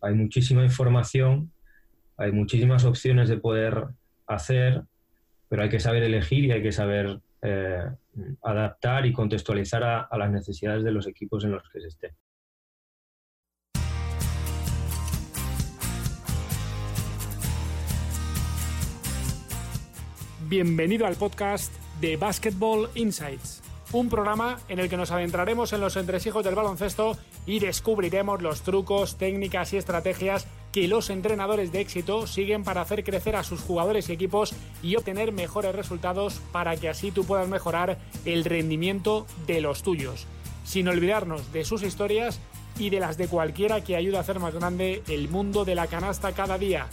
hay muchísima información, hay muchísimas opciones de poder hacer, pero hay que saber elegir y hay que saber eh, adaptar y contextualizar a, las necesidades de los equipos en los que se esté. Bienvenido al podcast de Basketball Insights un programa en el que nos adentraremos en los entresijos del baloncesto y descubriremos los trucos, técnicas y estrategias que los entrenadores de éxito siguen para hacer crecer a sus jugadores y equipos y obtener mejores resultados para que así tú puedas mejorar el rendimiento de los tuyos, sin olvidarnos de sus historias y de las de cualquiera que ayude a hacer más grande el mundo de la canasta cada día,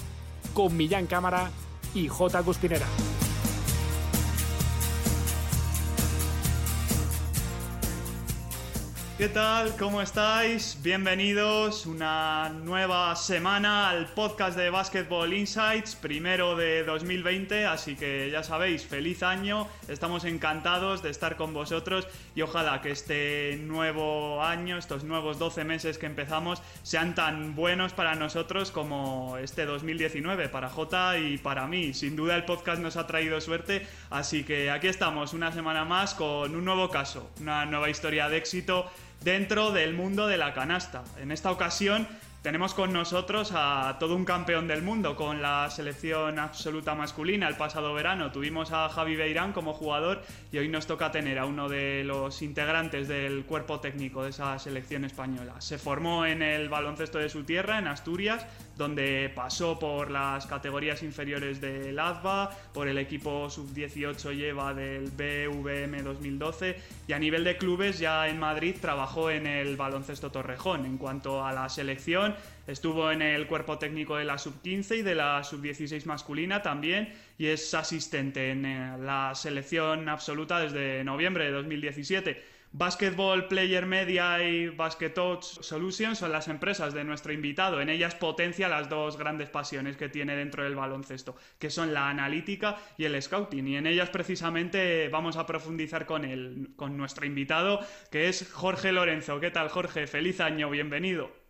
con Millán Cámara y J. Cuspinera. ¿Qué tal? ¿Cómo estáis? Bienvenidos una nueva semana al podcast de Basketball Insights, primero de 2020, así que ya sabéis, feliz año, estamos encantados de estar con vosotros y ojalá que este nuevo año, estos nuevos 12 meses que empezamos, sean tan buenos para nosotros como este 2019, para Jota y para mí. Sin duda el podcast nos ha traído suerte, así que aquí estamos una semana más con un nuevo caso, una nueva historia de éxito dentro del mundo de la canasta. En esta ocasión tenemos con nosotros a todo un campeón del mundo con la selección absoluta masculina. El pasado verano tuvimos a Javi Beirán como jugador y hoy nos toca tener a uno de los integrantes del cuerpo técnico de esa selección española. Se formó en el baloncesto de su tierra, en Asturias, donde pasó por las categorías inferiores del AZBA, por el equipo sub-18 lleva del BVM 2012 y a nivel de clubes ya en Madrid trabajó en el baloncesto Torrejón. En cuanto a la selección, estuvo en el cuerpo técnico de la sub-15 y de la sub-16 masculina también y es asistente en eh, la selección absoluta desde noviembre de 2017. Basketball Player Media y Basket Solutions son las empresas de nuestro invitado. En ellas potencia las dos grandes pasiones que tiene dentro del baloncesto, que son la analítica y el scouting. Y en ellas precisamente vamos a profundizar con, el, con nuestro invitado, que es Jorge Lorenzo. ¿Qué tal, Jorge? Feliz año, bienvenido.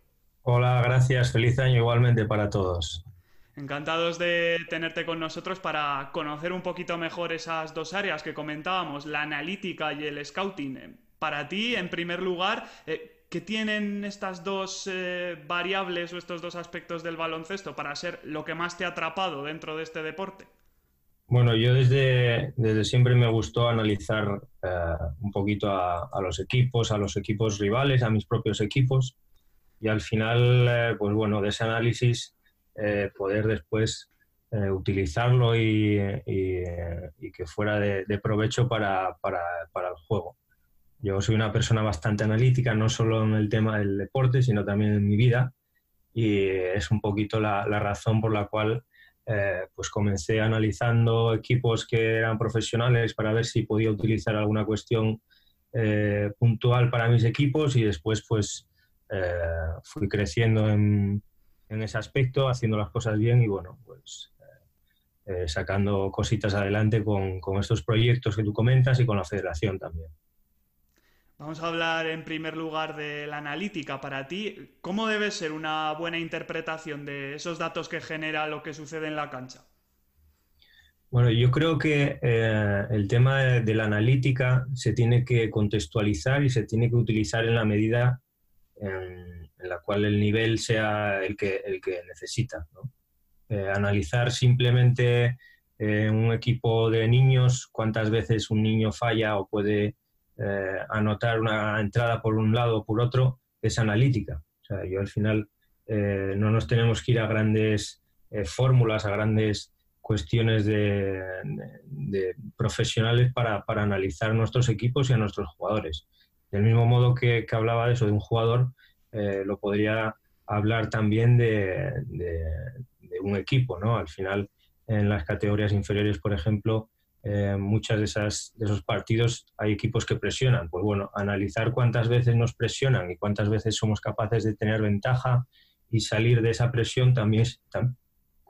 Hola, gracias. Feliz año igualmente para todos. Encantados de tenerte con nosotros para conocer un poquito mejor esas dos áreas que comentábamos, la analítica y el scouting. Para ti, en primer lugar, eh, ¿qué tienen estas dos eh, variables o estos dos aspectos del baloncesto para ser lo que más te ha atrapado dentro de este deporte? Bueno, yo desde, desde siempre me gustó analizar eh, un poquito a, los equipos, a los equipos rivales, a mis propios equipos y al final, eh, pues bueno, de ese análisis eh, poder después eh, utilizarlo y, que fuera de, provecho para, para, para, el juego. Yo soy una persona bastante analítica, no solo en el tema del deporte, sino también en mi vida y es un poquito la, la razón por la cual pues comencé analizando equipos que eran profesionales para ver si podía utilizar alguna cuestión puntual para mis equipos y después pues eh, fui creciendo en, ese aspecto, haciendo las cosas bien y bueno, pues eh, eh, sacando cositas adelante con, estos proyectos que tú comentas y con la federación también. Vamos a hablar en primer lugar de la analítica para ti. ¿Cómo debe ser una buena interpretación de esos datos que genera lo que sucede en la cancha? Bueno, yo creo que el tema de, la analítica se tiene que contextualizar y se tiene que utilizar en la medida en, la cual el nivel sea el que, el que necesita. Eh, analizar simplemente eh, un equipo de niños, cuántas veces un niño falla o puede eh, anotar una entrada por un lado o por otro, es analítica. O sea, yo al final no nos tenemos que ir a grandes fórmulas, a grandes cuestiones de, profesionales para, para, analizar nuestros equipos y a nuestros jugadores. Del mismo modo que, hablaba de eso de un jugador, eh, lo podría hablar también de, un equipo, ¿no? Al final, en las categorías inferiores, por ejemplo, eh, muchas de, esas, de esos partidos hay equipos que presionan. Pues bueno, analizar cuántas veces nos presionan y cuántas veces somos capaces de tener ventaja y salir de esa presión también es,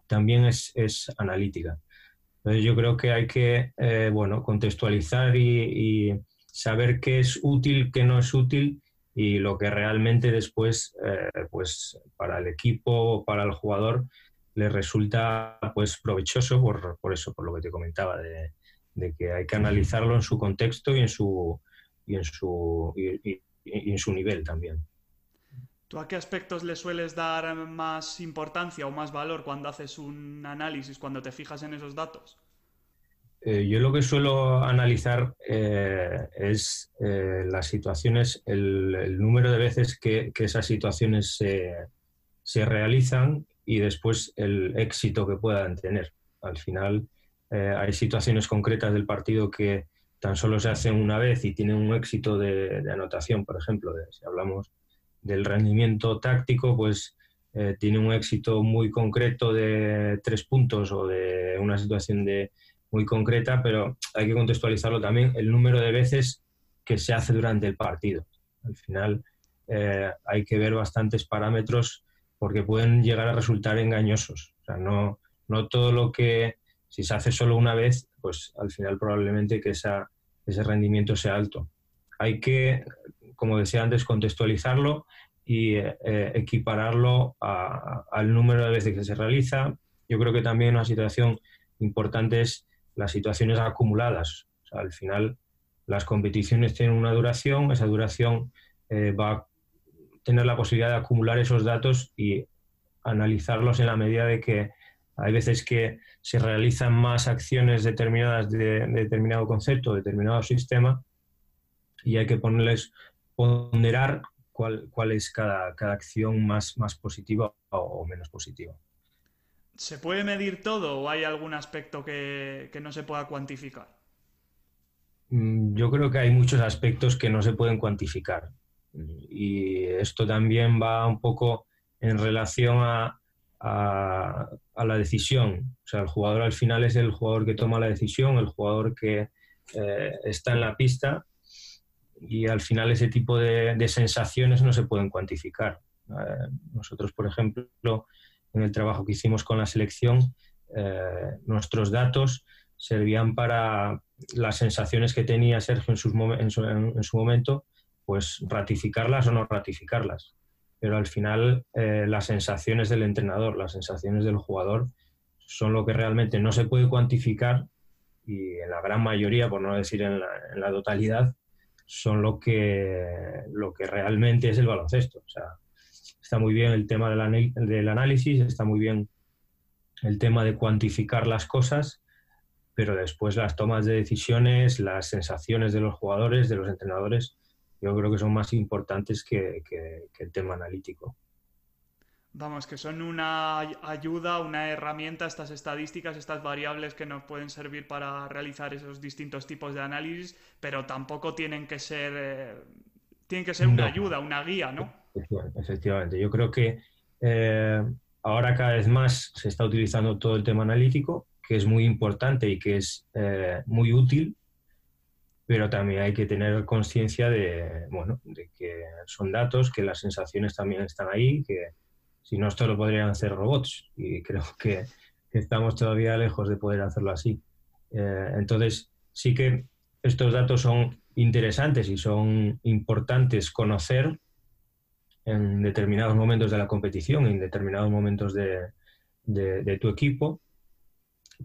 también es, analítica. Entonces yo creo que hay que eh, bueno, contextualizar y saber qué es útil, qué no es útil y lo que realmente después, pues para el equipo, para el jugador, le resulta pues provechoso por, por eso, por lo que te comentaba, de, de, que hay que analizarlo en su contexto y en su, y en su, y, en su nivel también. ¿Tú a qué aspectos le sueles dar más importancia o más valor cuando haces un análisis, cuando te fijas en esos datos? Eh, yo lo que suelo analizar eh, es eh, las situaciones, el, número de veces que, que esas situaciones se, realizan y después el éxito que puedan tener. Al final hay situaciones concretas del partido que tan solo se hacen una vez y tienen un éxito de, anotación, por ejemplo, si hablamos del rendimiento táctico, pues tiene un éxito muy concreto de tres puntos o de una situación de muy concreta, pero hay que contextualizarlo también el número de veces que se hace durante el partido. Al final eh, hay que ver bastantes parámetros porque pueden llegar a resultar engañosos. O sea, no, no todo lo que, si se hace solo una vez, pues al final probablemente que esa, ese rendimiento sea alto. Hay que, como decía antes, contextualizarlo y eh, equipararlo al número de veces que se realiza. Yo creo que también una situación importante es las situaciones acumuladas. Al final las competiciones tienen una duración, esa duración eh, va tener la posibilidad de acumular esos datos y analizarlos en la medida de que hay veces que se realizan más acciones determinadas de, determinado concepto, determinado sistema, y hay que ponerles, ponderar cuál, cuál es cada, cada acción más, más positiva o, menos positiva. ¿Se puede medir todo o hay algún aspecto que, que no se pueda cuantificar? Mm, yo creo que hay muchos aspectos que no se pueden cuantificar. Y esto también va un poco en relación a, la decisión. O sea, el jugador al final es el jugador que toma la decisión, el jugador que eh, está en la pista y al final ese tipo de, sensaciones no se pueden cuantificar. Eh, nosotros, por ejemplo, en el trabajo que hicimos con la selección, eh, nuestros datos servían para las sensaciones que tenía Sergio en, su momento pues ratificarlas o no ratificarlas. Pero al final eh, las sensaciones del entrenador, las sensaciones del jugador son lo que realmente no se puede cuantificar y en la gran mayoría, por no decir en la, totalidad, son lo que, lo que realmente es el baloncesto. O sea, está muy bien el tema del, del análisis, está muy bien el tema de cuantificar las cosas, pero después las tomas de decisiones, las sensaciones de los jugadores, de los entrenadores, yo creo que son más importantes que, el tema analítico. Vamos, que son una ayuda, una herramienta, estas estadísticas, estas variables que nos pueden servir para realizar esos distintos tipos de análisis, pero tampoco tienen que ser, eh, tienen que ser una ayuda, una guía, ¿no? Efectivamente, yo creo que eh, ahora cada vez más se está utilizando todo el tema analítico, que es muy importante y que es eh, muy útil pero también hay que tener conciencia de, bueno, de que son datos, que las sensaciones también están ahí, que si no esto lo podrían hacer robots y creo que, estamos todavía lejos de poder hacerlo así. Eh, entonces, sí que estos datos son interesantes y son importantes conocer en determinados momentos de la competición, en determinados momentos de, de tu equipo,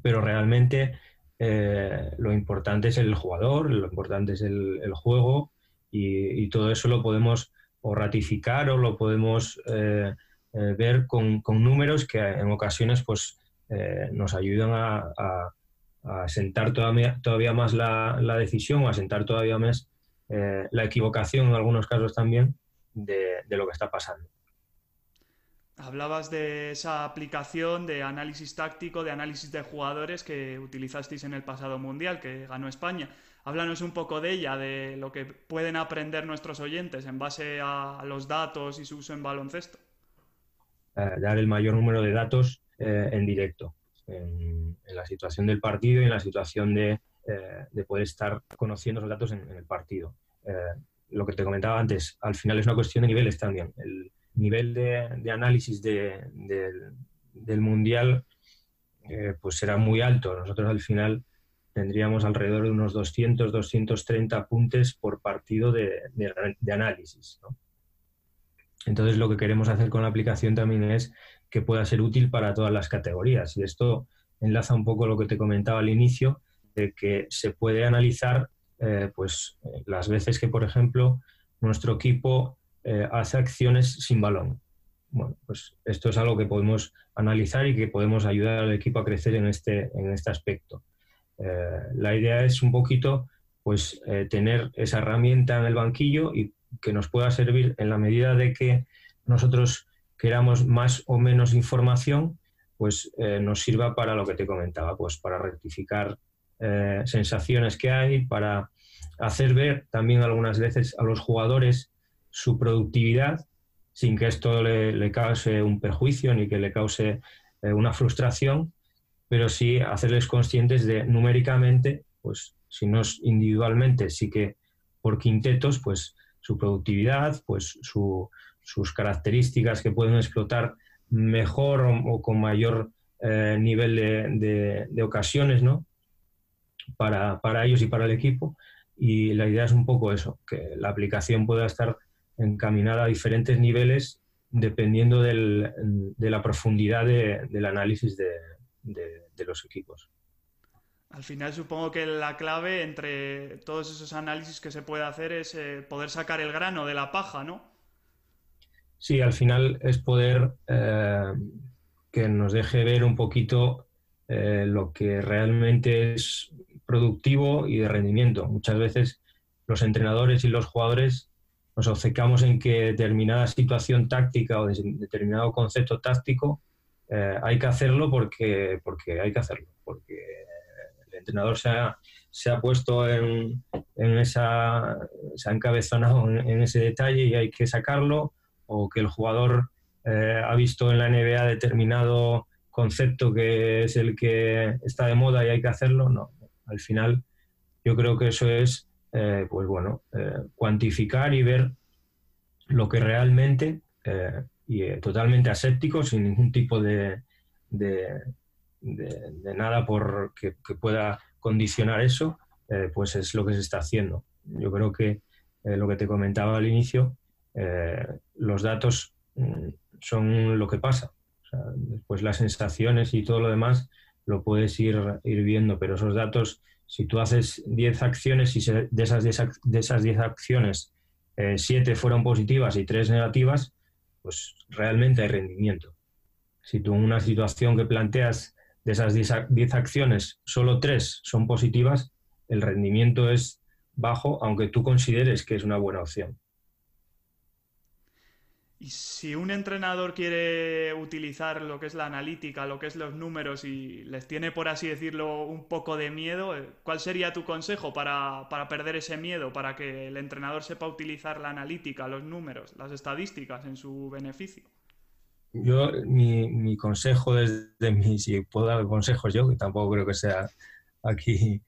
pero realmente eh, lo importante es el jugador, lo importante es el, juego y, todo eso lo podemos o ratificar o lo podemos eh, eh, ver con, números que en ocasiones pues, nos ayudan a, sentar todavía, todavía más la, decisión, a sentar todavía más la equivocación en algunos casos también de lo que está pasando. Hablabas de esa aplicación de análisis táctico, de análisis de jugadores que utilizasteis en el pasado mundial, que ganó España. Háblanos un poco de ella, de lo que pueden aprender nuestros oyentes en base a los datos y su uso en baloncesto. Eh, dar el mayor número de datos eh, en directo, en, la situación del partido y en la situación de, eh, poder estar conociendo esos datos en, el partido. Lo que te comentaba antes, al final es una cuestión de niveles también. El, nivel de, análisis del mundial eh, pues será muy alto. Nosotros al final tendríamos alrededor de unos 200, 230 apuntes por partido de, análisis. Entonces lo que queremos hacer con la aplicación también es que pueda ser útil para todas las categorías. Y esto enlaza un poco lo que te comentaba al inicio, de que se puede analizar eh, pues, las veces que, por ejemplo, nuestro equipo eh, hace acciones sin balón. Bueno, pues esto es algo que podemos analizar y que podemos ayudar al equipo a crecer en este, en este aspecto. Eh, la idea es un poquito pues, tener esa herramienta en el banquillo y que nos pueda servir en la medida de que nosotros queramos más o menos información, pues eh, nos sirva para lo que te comentaba, pues para rectificar eh, sensaciones que hay, para hacer ver también algunas veces a los jugadores su productividad sin que esto le, cause un perjuicio ni que le cause eh, una frustración, pero sí hacerles conscientes de numéricamente, pues si no es individualmente, sí que por quintetos, pues su productividad, pues su, sus características que pueden explotar mejor o, con mayor eh, nivel de, ocasiones ¿no? Para, ellos y para el equipo. Y la idea es un poco eso, que la aplicación pueda estar encaminada a diferentes niveles dependiendo de la profundidad del análisis de, los equipos. Al final supongo que la clave entre todos esos análisis que se puede hacer es eh, poder sacar el grano de la paja, ¿no? Sí, al final es poder eh, que nos deje ver un poquito eh, lo que realmente es productivo y de rendimiento. Muchas veces los entrenadores y los jugadores nos obcecamos en que determinada situación táctica o determinado concepto táctico eh, hay que hacerlo porque, porque hay que hacerlo, porque el entrenador se ha, se ha puesto en, en esa, se ha encabezonado en ese detalle y hay que sacarlo o que el jugador eh, ha visto en la NBA determinado concepto que es el que está de moda y hay que hacerlo, no. Al final yo creo que eso es, eh, pues bueno, eh, cuantificar y ver lo que realmente, y totalmente aséptico, sin ningún tipo de, de, nada por que, pueda condicionar eso, pues es lo que se está haciendo. Yo creo que lo que te comentaba al inicio, eh, los datos mm, son lo que pasa. después las sensaciones y todo lo demás lo puedes ir, ir viendo, pero esos datos, si tú haces 10 acciones y de esas 10 de esas acciones 7 eh, fueron positivas y 3 negativas, pues realmente hay rendimiento. Si tú en una situación que planteas de esas 10 acciones, solo 3 son positivas, el rendimiento es bajo, aunque tú consideres que es una buena opción. Y si un entrenador quiere utilizar lo que es la analítica, lo que es los números y les tiene, por así decirlo, un poco de miedo, eh, ¿cuál sería tu consejo para, perder ese miedo, para que el entrenador sepa utilizar la analítica, los números, las estadísticas en su beneficio? Yo, mi, consejo desde mí, si puedo dar consejos yo, que tampoco creo que sea aquí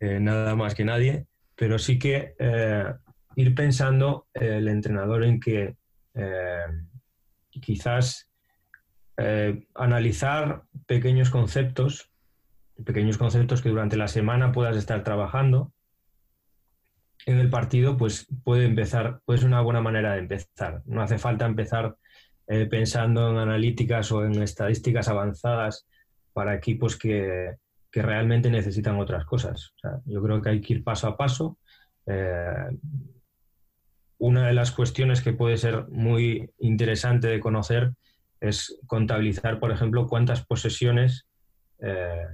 eh, nada más que nadie, pero sí que eh, ir pensando el entrenador en que eh, quizás eh, analizar pequeños conceptos, pequeños conceptos que durante la semana puedas estar trabajando en el partido, pues puede empezar, puede ser una buena manera de empezar. No hace falta empezar eh, pensando en analíticas o en estadísticas avanzadas para equipos que, realmente necesitan otras cosas. yo creo que hay que ir paso a paso una de las cuestiones que puede ser muy interesante de conocer es contabilizar, por ejemplo, cuántas posesiones eh,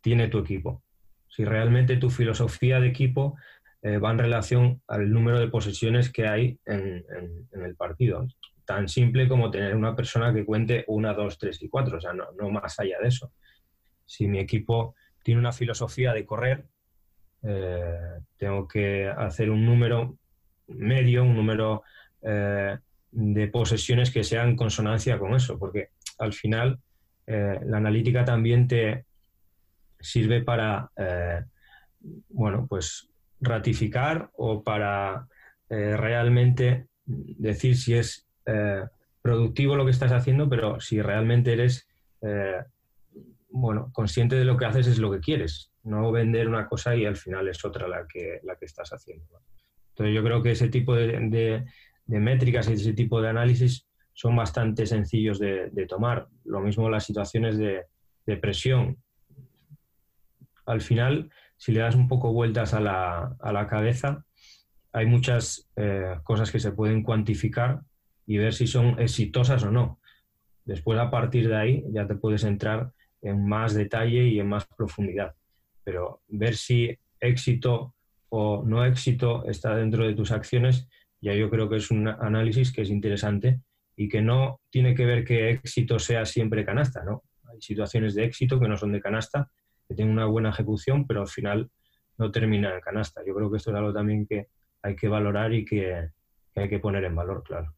tiene tu equipo. Si realmente tu filosofía de equipo eh, va en relación al número de posesiones que hay en, el partido. Tan simple como tener una persona que cuente una, dos, tres y cuatro, o sea, no, más allá de eso. Si mi equipo tiene una filosofía de correr, eh, tengo que hacer un número medio, un número eh, de posesiones que sean en consonancia con eso, porque al final eh, la analítica también te sirve para, eh, bueno, pues ratificar o para realmente decir si es productivo lo que estás haciendo, pero si realmente eres, bueno, consciente de lo que haces es lo que quieres. no vender una cosa y al final es otra la que, la que estás haciendo. Entonces yo creo que ese tipo de, de, métricas y ese tipo de análisis son bastante sencillos de, tomar. Lo mismo las situaciones de, presión. Al final, si le das un poco vueltas a la, a la cabeza, hay muchas eh, cosas que se pueden cuantificar y ver si son exitosas o no. Después, a partir de ahí, ya te puedes entrar en más detalle y en más profundidad. Pero ver si éxito o no éxito está dentro de tus acciones, ya yo creo que es un análisis que es interesante y que no tiene que ver que éxito sea siempre canasta, ¿no? Hay situaciones de éxito que no son de canasta, que tienen una buena ejecución, pero al final no terminan en canasta. Yo creo que esto es algo también que hay que valorar y que hay que poner en valor, claro.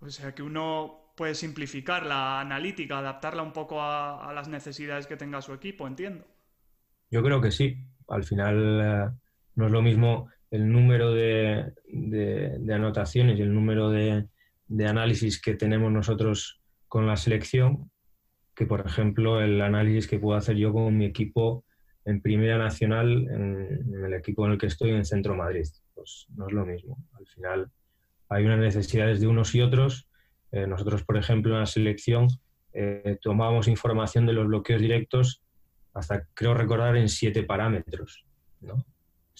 O sea, que uno puede simplificar la analítica, adaptarla un poco a, las necesidades que tenga su equipo, entiendo. Yo creo que sí. Al final eh, no es lo mismo el número de, anotaciones y el número de, análisis que tenemos nosotros con la selección que, por ejemplo, el análisis que puedo hacer yo con mi equipo en Primera Nacional, en, el equipo en el que estoy en Centro Madrid. Pues no es lo mismo. Al final hay unas necesidades de unos y otros. Eh, nosotros, por ejemplo, en la selección eh, tomábamos información de los bloqueos directos hasta, creo recordar, en siete parámetros.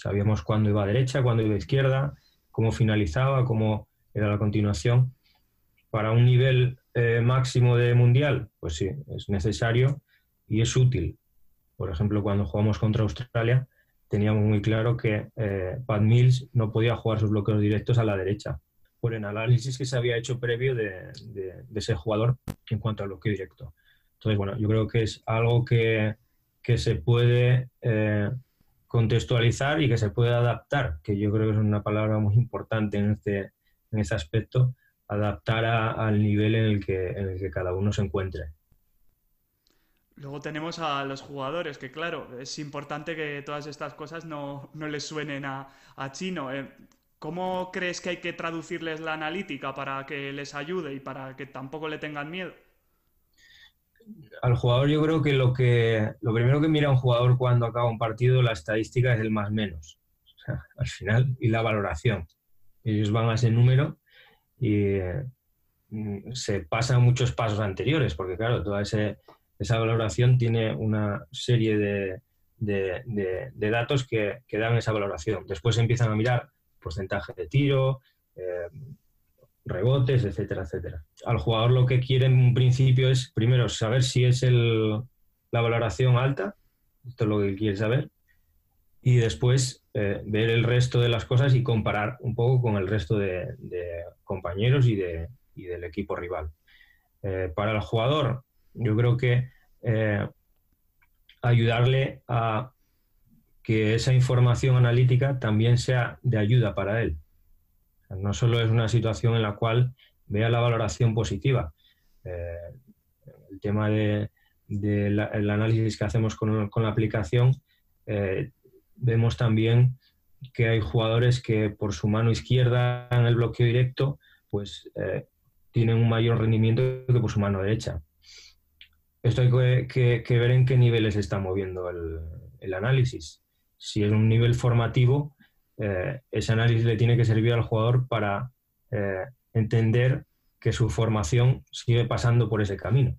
Sabíamos cuándo iba a derecha, cuándo iba a izquierda, cómo finalizaba, cómo era la continuación. Para un nivel eh, máximo de mundial, pues sí, es necesario y es útil. Por ejemplo, cuando jugamos contra Australia, teníamos muy claro que Pat Mills no podía jugar sus bloqueos directos a la derecha por el análisis que se había hecho previo de, ese jugador en cuanto al bloqueo directo. Entonces, bueno, yo creo que es algo que, se puede eh, contextualizar y que se puede adaptar, que yo creo que es una palabra muy importante en este, en este aspecto, adaptar al nivel en el, que, en el que cada uno se encuentre. Luego tenemos a los jugadores, que claro, es importante que todas estas cosas no, les suenen a, chino. Eh, ¿Cómo crees que hay que traducirles la analítica para que les ayude y para que tampoco le tengan miedo? Al jugador yo creo que lo que lo primero que mira un jugador cuando acaba un partido, la estadística es el más menos. al final, y la valoración. Ellos van a ese número y mm, se pasan muchos pasos anteriores, porque claro, toda esa valoración tiene una serie de, datos que, que, dan esa valoración. Después empiezan a mirar porcentaje de tiro, eh, rebotes, etcétera, etcétera. Al jugador lo que quiere en un principio es, primero, saber si es el, la valoración alta, esto es lo que quiere saber, y después eh, ver el resto de las cosas y comparar un poco con el resto de, compañeros y, de, y, del equipo rival. Eh, para el jugador, yo creo que ayudarle a que esa información analítica también sea de ayuda para él. No solo es una situación en la cual vea la valoración positiva. Eh, el tema del de, análisis que hacemos con, la aplicación, eh, vemos también que hay jugadores que por su mano izquierda en el bloqueo directo, pues eh, tienen un mayor rendimiento que por su mano derecha. Esto hay que, ver en qué niveles está moviendo el análisis si es un nivel formativo, eh, ese análisis le tiene que servir al jugador para eh, entender que su formación sigue pasando por ese camino.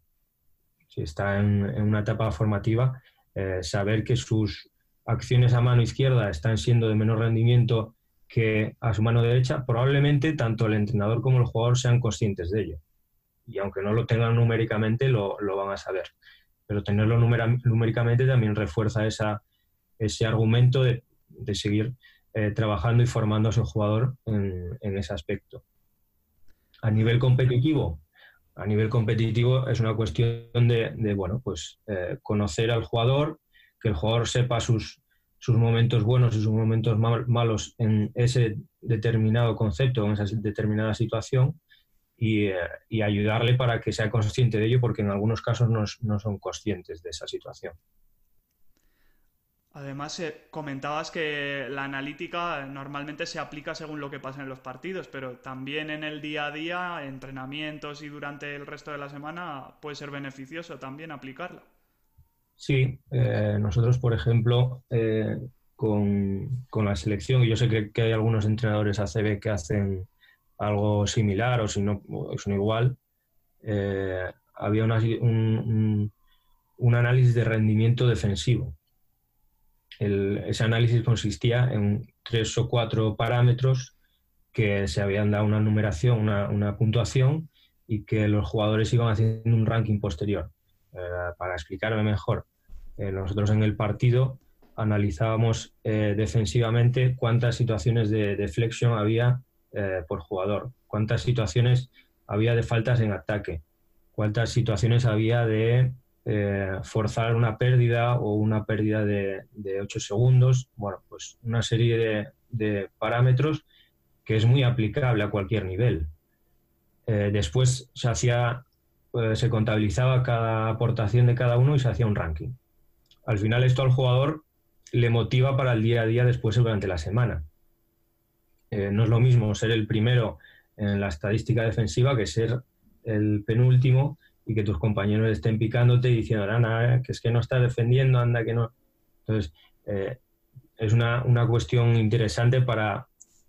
Si está en, una etapa formativa, eh, saber que sus acciones a mano izquierda están siendo de menor rendimiento que a su mano derecha, probablemente tanto el entrenador como el jugador sean conscientes de ello. Y aunque no lo tengan numéricamente, lo, van a saber. Pero tenerlo numéricamente también refuerza ese argumento de, seguir eh, trabajando y formando a su jugador en, ese aspecto. A nivel competitivo, a nivel competitivo es una cuestión de, bueno, pues eh, conocer al jugador, que el jugador sepa sus, sus momentos buenos y sus momentos malos en ese determinado concepto, en esa determinada situación, y, eh, ayudarle para que sea consciente de ello, porque en algunos casos no son conscientes de esa situación. Además, eh, comentabas que la analítica normalmente se aplica según lo que pasa en los partidos, pero también en el día a día, entrenamientos y durante el resto de la semana puede ser beneficioso también aplicarla. Sí, eh, nosotros, por ejemplo, eh, con, la selección, yo sé que, hay algunos entrenadores ACB que hacen algo similar o si no, son igual, había un, análisis de rendimiento defensivo. Ese análisis consistía en tres o cuatro parámetros que se habían dado una numeración, una, puntuación y que los jugadores iban haciendo un ranking posterior. para explicarme mejor, eh, nosotros en el partido analizábamos eh, defensivamente cuántas situaciones de, flexión había eh, por jugador, cuántas situaciones había de faltas en ataque, cuántas situaciones había de forzar una pérdida o una pérdida de, de 8 segundos. Bueno, pues una serie de, parámetros que es muy aplicable a cualquier nivel. después se hacía, se contabilizaba cada aportación de cada uno y se hacía un ranking al final esto al jugador le motiva para el día a día después durante la semana. Eh, no es lo mismo ser el primero en la estadística defensiva que ser el penúltimo y que tus compañeros estén picándote y diciendo, Ana, que es que no estás defendiendo, anda, que no. Entonces, eh, es una, cuestión interesante para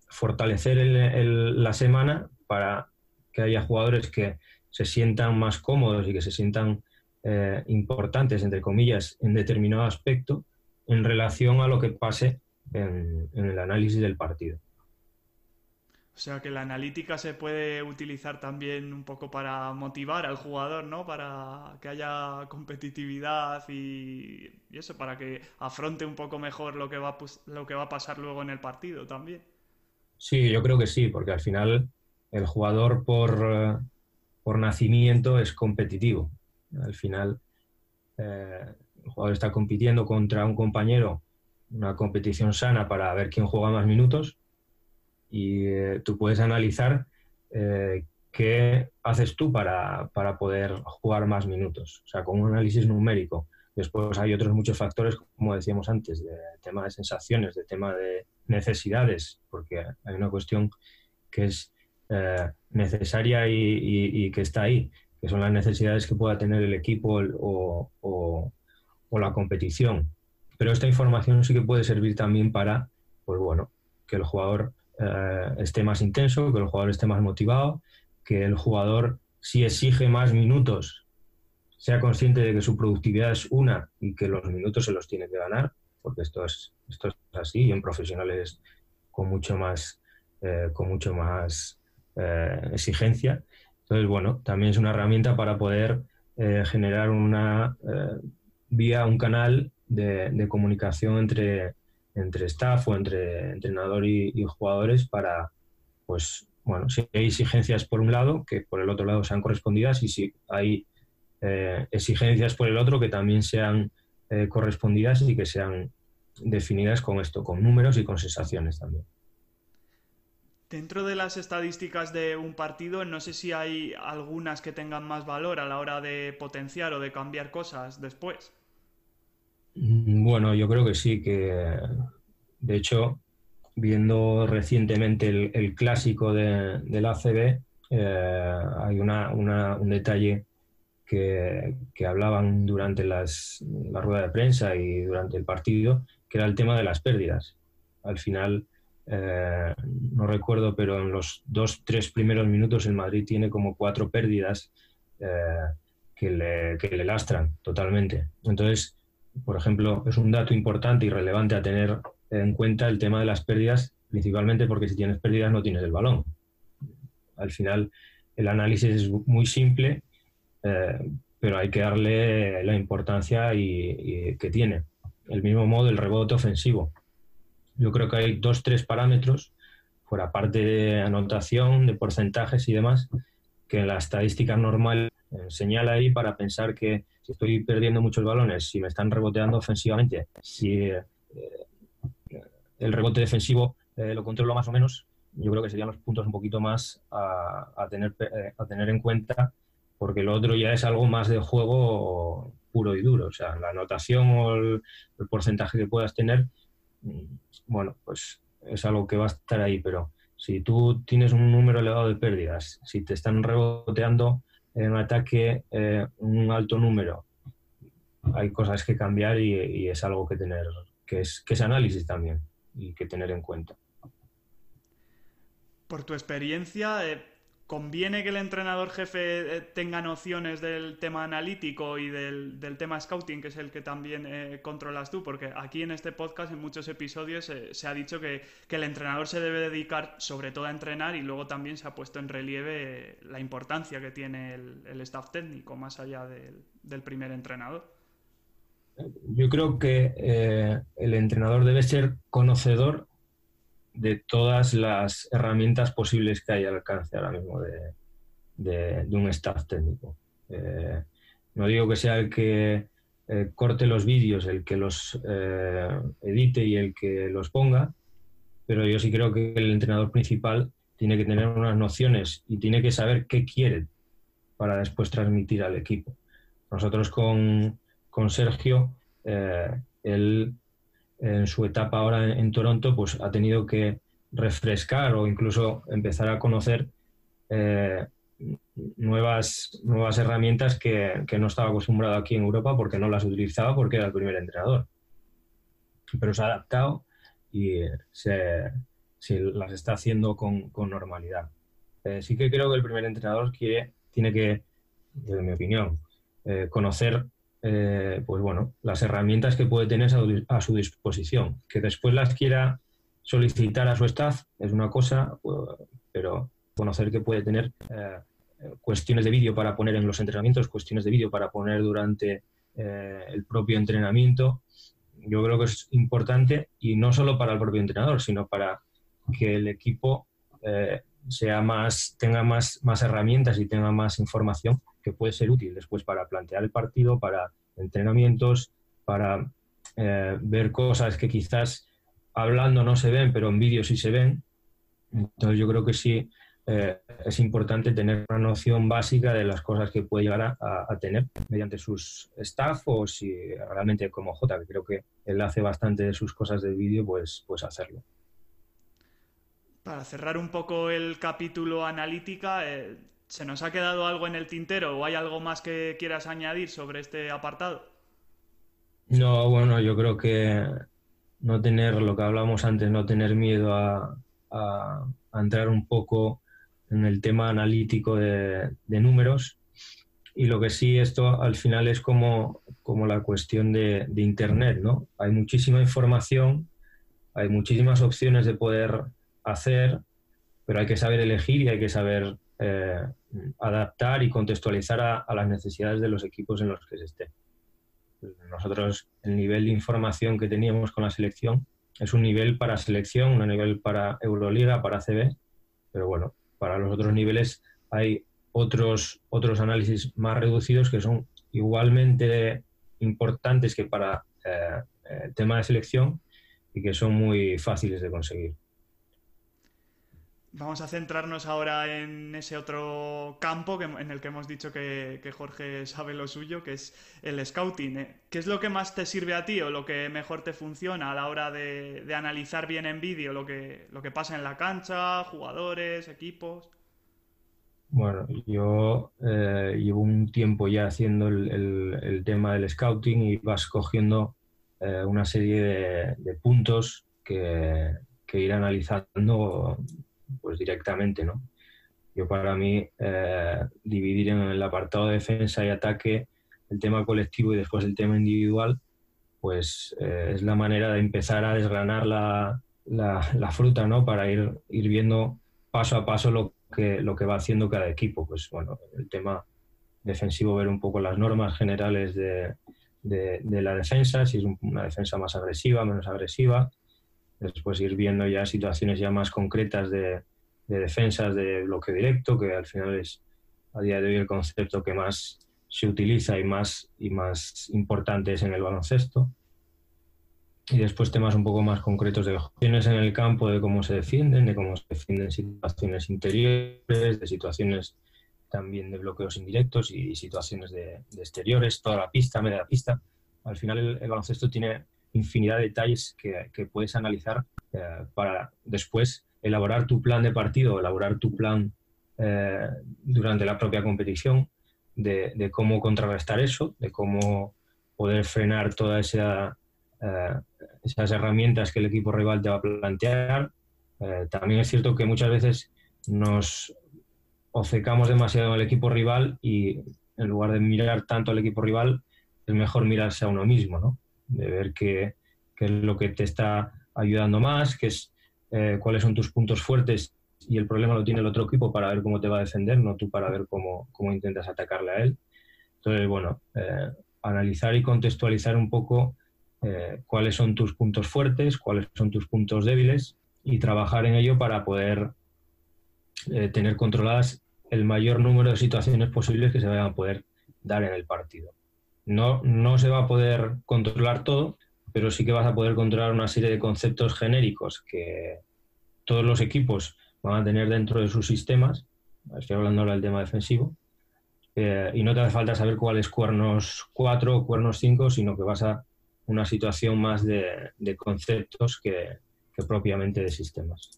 fortalecer la semana, para que haya jugadores que se sientan más cómodos y que se sientan eh, importantes, entre comillas, en determinado aspecto en relación a lo que pase en, el análisis del partido. O sea que la analítica se puede utilizar también un poco para motivar al jugador, ¿no? Para que haya competitividad y, eso, para que afronte un poco mejor lo que, va, lo que va a pasar luego en el partido también. Sí, yo creo que sí, porque al final el jugador por, eh, por nacimiento es competitivo. Al final, eh, el jugador está compitiendo contra un compañero, una competición sana para ver quién juega más minutos y eh, tú puedes analizar eh, qué haces tú para, poder jugar más minutos, o sea, con un análisis numérico. Después hay otros muchos factores, como decíamos antes, de tema de sensaciones, de tema de necesidades, porque hay una cuestión que es necesaria y, que está ahí, que son las necesidades que pueda tener el equipo o, la competición. Pero esta información sí que puede servir también para, pues bueno, que el jugador eh, esté más intenso, que el jugador esté más motivado, que el jugador, si exige más minutos, sea consciente de que su productividad es una y que los minutos se los tiene que ganar, porque esto es, esto es así, y en profesionales con mucho más, eh, con mucho más eh, exigencia. Entonces, bueno, también es una herramienta para poder generar una vía, un canal de, comunicación entre, entre staff o entre entrenador y, jugadores para, pues, bueno, si hay exigencias por un lado, que por el otro lado sean correspondidas y si hay eh, exigencias por el otro, que también sean correspondidas y que sean definidas con esto, con números y con sensaciones también. Dentro de las estadísticas de un partido, no sé si hay algunas que tengan más valor a la hora de potenciar o de cambiar cosas después. Mm, bueno, yo creo que sí, que de hecho, viendo recientemente el, clásico de, del ACB, eh, hay un detalle que, hablaban durante las, la rueda de prensa y durante el partido, que era el tema de las pérdidas. Al final, eh, no recuerdo, pero en los dos, tres primeros minutos el Madrid tiene como cuatro pérdidas eh, que, le, que, le, lastran totalmente. Entonces, por ejemplo, es un dato importante y relevante a tener en cuenta el tema de las pérdidas, principalmente porque si tienes pérdidas no tienes el balón. Al final, el análisis es muy simple, eh, pero hay que darle la importancia y, que tiene. El mismo modo el rebote ofensivo yo creo que hay dos, tres parámetros, por aparte de anotación, de porcentajes y demás, que la estadística normal eh, señala ahí para pensar que si estoy perdiendo muchos balones, si me están reboteando ofensivamente, si eh, el rebote defensivo eh, lo controlo más o menos, yo creo que serían los puntos un poquito más a, tener, a tener en cuenta, porque lo otro ya es algo más de juego puro y duro. O sea, la anotación o el porcentaje que puedas tener bueno, pues es algo que va a estar ahí, pero si tú tienes un número elevado de pérdidas, si te están reboteando en ataque eh, un alto número, hay cosas que cambiar y, es algo que tener, que es, que es análisis también y que tener en cuenta. Por tu experiencia, eh, ¿Conviene que el entrenador jefe eh, tenga nociones del tema analítico y del, tema scouting, que es el que también eh, controlas tú? Porque aquí en este podcast, en muchos episodios, eh, se ha dicho que, el entrenador se debe dedicar sobre todo a entrenar y luego también se ha puesto en relieve la importancia que tiene el, staff técnico más allá del, primer entrenador. Yo creo que el entrenador debe ser conocedor de todas las herramientas posibles que hay al alcance ahora mismo de, un staff técnico. Eh, no digo que sea el que eh, corte los vídeos, el que los eh, edite y el que los ponga, pero yo sí creo que el entrenador principal tiene que tener unas nociones y tiene que saber qué quiere para después transmitir al equipo. Nosotros con, con Sergio, él en su etapa ahora en, Toronto, pues ha tenido que refrescar o incluso empezar a conocer eh, nuevas, nuevas herramientas que, no estaba acostumbrado aquí en Europa porque no las utilizaba porque era el primer entrenador. Pero se ha adaptado y se, las está haciendo con, normalidad. Eh, sí que creo que el primer entrenador quiere, tiene que, desde mi opinión, eh, conocer eh, pues bueno, las herramientas que puede tener a, su disposición. Que después las quiera solicitar a su staff es una cosa, pues, pero conocer que puede tener eh, cuestiones de vídeo para poner en los entrenamientos, cuestiones de vídeo para poner durante eh, el propio entrenamiento, yo creo que es importante y no solo para el propio entrenador, sino para que el equipo sea más, tenga más, más herramientas y tenga más información que puede ser útil después para plantear el partido, para entrenamientos, para eh, ver cosas que quizás hablando no se ven, pero en vídeo sí se ven. Entonces yo creo que sí eh, es importante tener una noción básica de las cosas que puede llegar a, tener mediante sus staff o si realmente como J, que creo que él hace bastante de sus cosas de vídeo, pues, pues hacerlo. Para cerrar un poco el capítulo analítica, eh, ¿Se nos ha quedado algo en el tintero o hay algo más que quieras añadir sobre este apartado? No, bueno, yo creo que no tener, lo que hablamos antes, no tener miedo a, entrar un poco en el tema analítico de, números. Y lo que sí, esto al final es como, como la cuestión de, de, Internet, ¿no? Hay muchísima información, hay muchísimas opciones de poder hacer, pero hay que saber elegir y hay que saber eh, adaptar y contextualizar a, las necesidades de los equipos en los que se esté. Nosotros, el nivel de información que teníamos con la selección es un nivel para selección, un nivel para Euroliga, para CB, pero bueno, para los otros niveles hay otros, otros análisis más reducidos que son igualmente importantes que para eh, el tema de selección y que son muy fáciles de conseguir. Vamos a centrarnos ahora en ese otro campo en el que hemos dicho que, Jorge sabe lo suyo, que es el scouting. ¿eh? ¿Qué es lo que más te sirve a ti o lo que mejor te funciona a la hora de, analizar bien en vídeo lo que, lo que pasa en la cancha, jugadores, equipos? Bueno, yo eh, llevo un tiempo ya haciendo el, tema del scouting y vas cogiendo eh, una serie de, puntos que, que ir analizando pues directamente, ¿no? Yo para mí eh, dividir en el apartado de defensa y ataque el tema colectivo y después el tema individual, pues eh, es la manera de empezar a desgranar la, la, fruta, ¿no? Para ir, ir viendo paso a paso lo que, lo que va haciendo cada equipo. Pues bueno, el tema defensivo, ver un poco las normas generales de, de, de la defensa, si es una defensa más agresiva, menos agresiva, después ir viendo ya situaciones ya más concretas de, defensas de bloque directo, que al final es a día de hoy el concepto que más se utiliza y más, y más importante es en el baloncesto. Y después temas un poco más concretos de acciones en el campo, de cómo se defienden, de cómo se defienden situaciones interiores, de situaciones también de bloqueos indirectos y situaciones de, exteriores, toda la pista, media pista. Al final el baloncesto tiene infinidad de detalles que, puedes analizar eh, para después elaborar tu plan de partido, elaborar tu plan eh, durante la propia competición, de, cómo contrarrestar eso, de cómo poder frenar todas esa, esas herramientas que el equipo rival te va a plantear. también es cierto que muchas veces nos obcecamos demasiado el equipo rival y en lugar de mirar tanto al equipo rival, es mejor mirarse a uno mismo, ¿no? De ver qué, qué es lo que te está ayudando más, qué es, eh, cuáles son tus puntos fuertes y el problema lo tiene el otro equipo para ver cómo te va a defender, no tú para ver cómo, cómo intentas atacarle a él. Entonces, bueno, eh, analizar y contextualizar un poco eh, cuáles son tus puntos fuertes, cuáles son tus puntos débiles y trabajar en ello para poder tener controladas el mayor número de situaciones posibles que se vayan a poder dar en el partido. No, no se va a poder controlar todo, pero sí que vas a poder controlar una serie de conceptos genéricos que todos los equipos van a tener dentro de sus sistemas. Estoy hablando ahora del tema defensivo. Eh, y no te hace falta saber cuál es cuernos 4 o cuernos 5, sino que vas a una situación más de, conceptos que, propiamente de sistemas.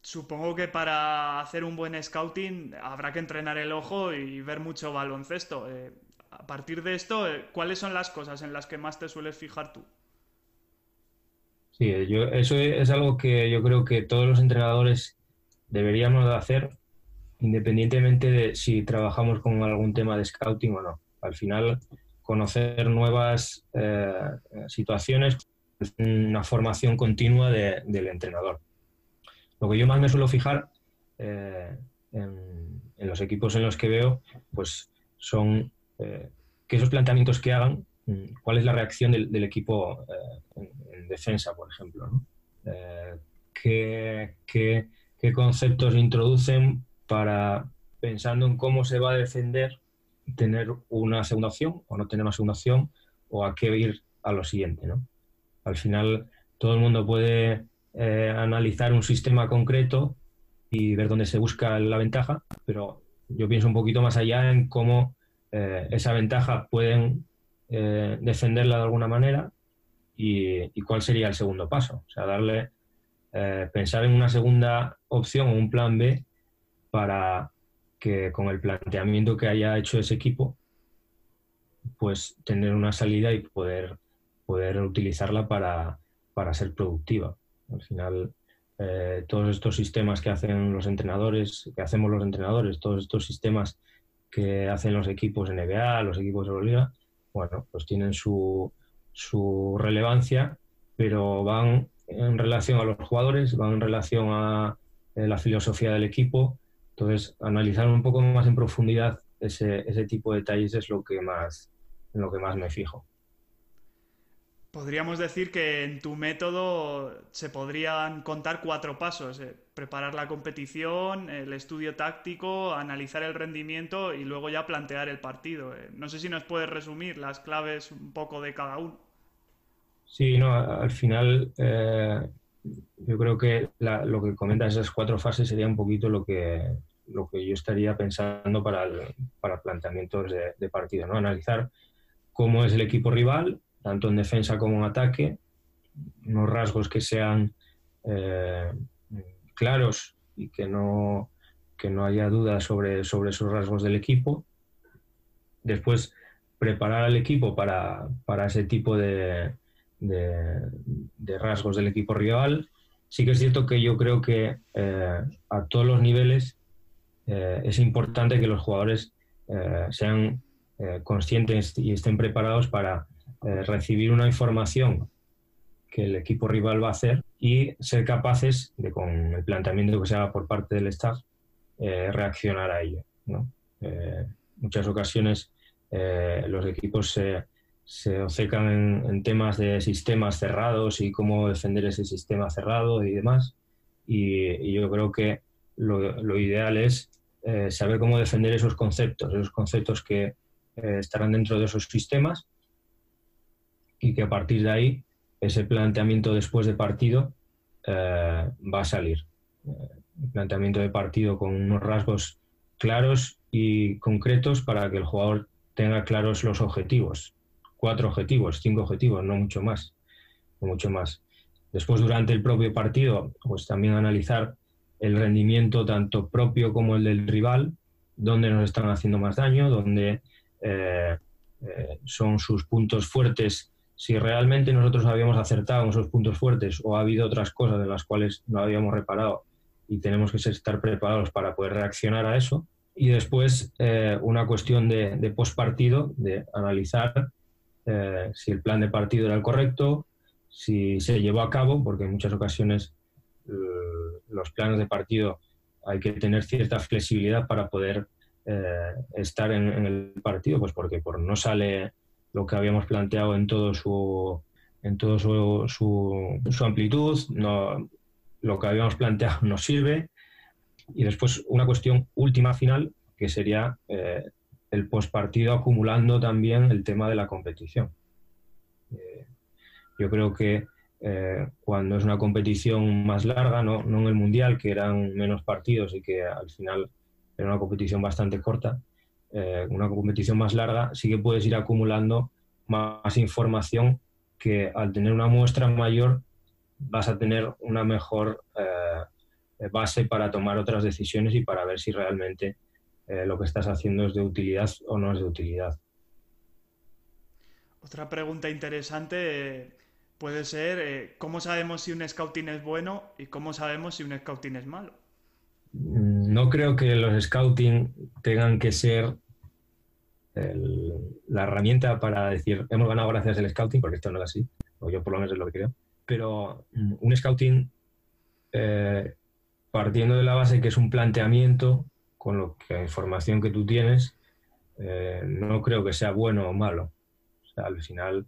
Supongo que para hacer un buen scouting habrá que entrenar el ojo y ver mucho baloncesto. Eh, a partir de esto, eh, ¿cuáles son las cosas en las que más te sueles fijar tú? Sí, yo, eso es algo que yo creo que todos los entrenadores deberíamos de hacer, independientemente de si trabajamos con algún tema de scouting o no. Al final, conocer nuevas eh, situaciones es una formación continua del entrenador. Lo que yo más me suelo fijar eh, en, los equipos en los que veo, pues son eh, que esos planteamientos que hagan, mm, cuál es la reacción del, equipo eh, en, defensa, por ejemplo. Eh, ¿qué, conceptos introducen para, pensando en cómo se va a defender, tener una segunda opción o no tener una segunda opción o a qué ir a lo siguiente? ¿no? Al final, todo el mundo puede analizar un sistema concreto y ver dónde se busca la ventaja, pero yo pienso un poquito más allá en cómo eh, esa ventaja pueden eh, defenderla de alguna manera y, cuál sería el segundo paso. O sea, darle, eh, pensar en una segunda opción o un plan B para que con el planteamiento que haya hecho ese equipo, pues tener una salida y poder, poder utilizarla para, para ser productiva. Al final, todos estos sistemas que hacen los entrenadores, que hacemos los entrenadores, todos estos sistemas que hacen los equipos NBA, los equipos de Euroliga, bueno, pues tienen su, su relevancia, pero van en relación a los jugadores, van en relación a eh, la filosofía del equipo. Entonces, analizar un poco más en profundidad ese, ese tipo de detalles es lo que más, en lo que más me fijo. Podríamos decir que en tu método se podrían contar cuatro pasos. Eh, preparar la competición, el estudio táctico, analizar el rendimiento y luego ya plantear el partido. Eh. no sé si nos puedes resumir las claves un poco de cada uno. Sí, no, al final eh, yo creo que lo que comentas esas cuatro fases sería un poquito lo que, lo que yo estaría pensando para, para planteamientos de, de partido. ¿no? Analizar cómo es el equipo rival, tanto en defensa como en ataque, unos rasgos que sean eh, claros y que no, que no haya dudas sobre, sobre esos rasgos del equipo. Después, preparar al equipo para, ese tipo de, de, rasgos del equipo rival. Sí que es cierto que yo creo que eh, a todos los niveles eh, es importante que los jugadores sean conscientes y estén preparados para eh, recibir una información que el equipo rival va a hacer y ser capaces de, con el planteamiento que se haga por parte del staff, eh, reaccionar a ello. Eh, muchas ocasiones los equipos se, se obcecan en, temas de sistemas cerrados y cómo defender ese sistema cerrado y demás. Y, yo creo que lo, lo ideal es saber cómo defender esos conceptos, esos conceptos que estarán dentro de esos sistemas y que a partir de ahí ese planteamiento después de partido eh, va a salir. Eh, el planteamiento de partido con unos rasgos claros y concretos para que el jugador tenga claros los objetivos. Cuatro objetivos, cinco objetivos, no mucho más. No mucho más. Después, durante el propio partido, pues también analizar el rendimiento tanto propio como el del rival, dónde nos están haciendo más daño, dónde eh, son sus puntos fuertes, si realmente nosotros habíamos acertado en esos puntos fuertes o ha habido otras cosas de las cuales no habíamos reparado y tenemos que estar preparados para poder reaccionar a eso. Y después eh, una cuestión de, post partido, de analizar eh, si el plan de partido era el correcto, si se llevó a cabo, porque en muchas ocasiones eh, los planes de partido hay que tener cierta flexibilidad para poder estar en, el partido, pues porque por no sale lo que habíamos planteado en todo su en todo su, su, amplitud, no, lo que habíamos planteado no sirve. Y después una cuestión última final, que sería el postpartido acumulando también el tema de la competición. Eh, yo creo que eh, cuando es una competición más larga, no, en el Mundial, que eran menos partidos y que al final era una competición bastante corta, eh, una competición más larga, sí que puedes ir acumulando más información que al tener una muestra mayor vas a tener una mejor base para tomar otras decisiones y para ver si realmente eh, lo que estás haciendo es de utilidad o no es de utilidad. Otra pregunta interesante eh, puede ser, eh, ¿cómo sabemos si un scouting es bueno y cómo sabemos si un scouting es malo? Mm, no creo que los scouting tengan que ser la herramienta para decir, hemos ganado gracias al scouting, porque esto no es así, o yo por lo menos es lo que creo, pero mm, un scouting, partiendo de la base que es un planteamiento, con lo que, la información que tú tienes, eh, no creo que sea bueno o malo. al final,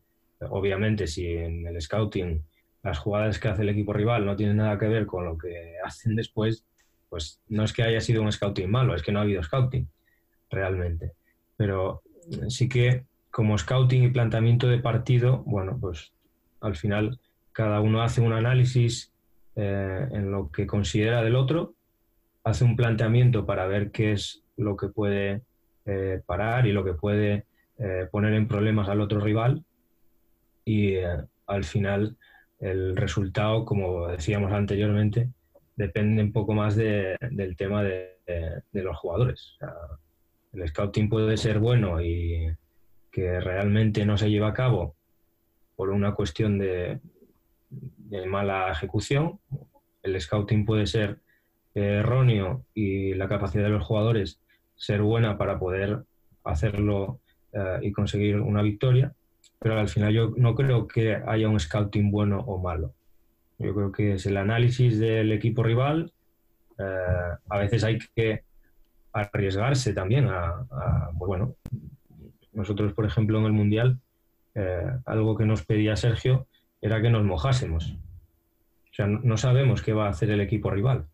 obviamente, si en el scouting las jugadas que hace el equipo rival no tienen nada que ver con lo que hacen después, pues no es que haya sido un scouting malo, es que no ha habido scouting realmente. Pero sí que como scouting y planteamiento de partido, bueno, pues al final cada uno hace un análisis eh, en lo que considera del otro hace un planteamiento para ver qué es lo que puede eh, parar y lo que puede eh, poner en problemas al otro rival y al final el resultado, como decíamos anteriormente, depende un poco más del tema de, los jugadores. el scouting puede ser bueno y que realmente no se lleva a cabo por una cuestión de mala ejecución. El scouting puede ser erróneo y la capacidad de los jugadores ser buena para poder hacerlo eh, y conseguir una victoria, pero al final yo no creo que haya un scouting bueno o malo. Yo creo que es el análisis del equipo rival. Eh, a veces hay que arriesgarse también a, bueno, nosotros por ejemplo en el Mundial, eh, algo que nos pedía Sergio era que nos mojásemos. O sea, no sabemos qué va a hacer el equipo rival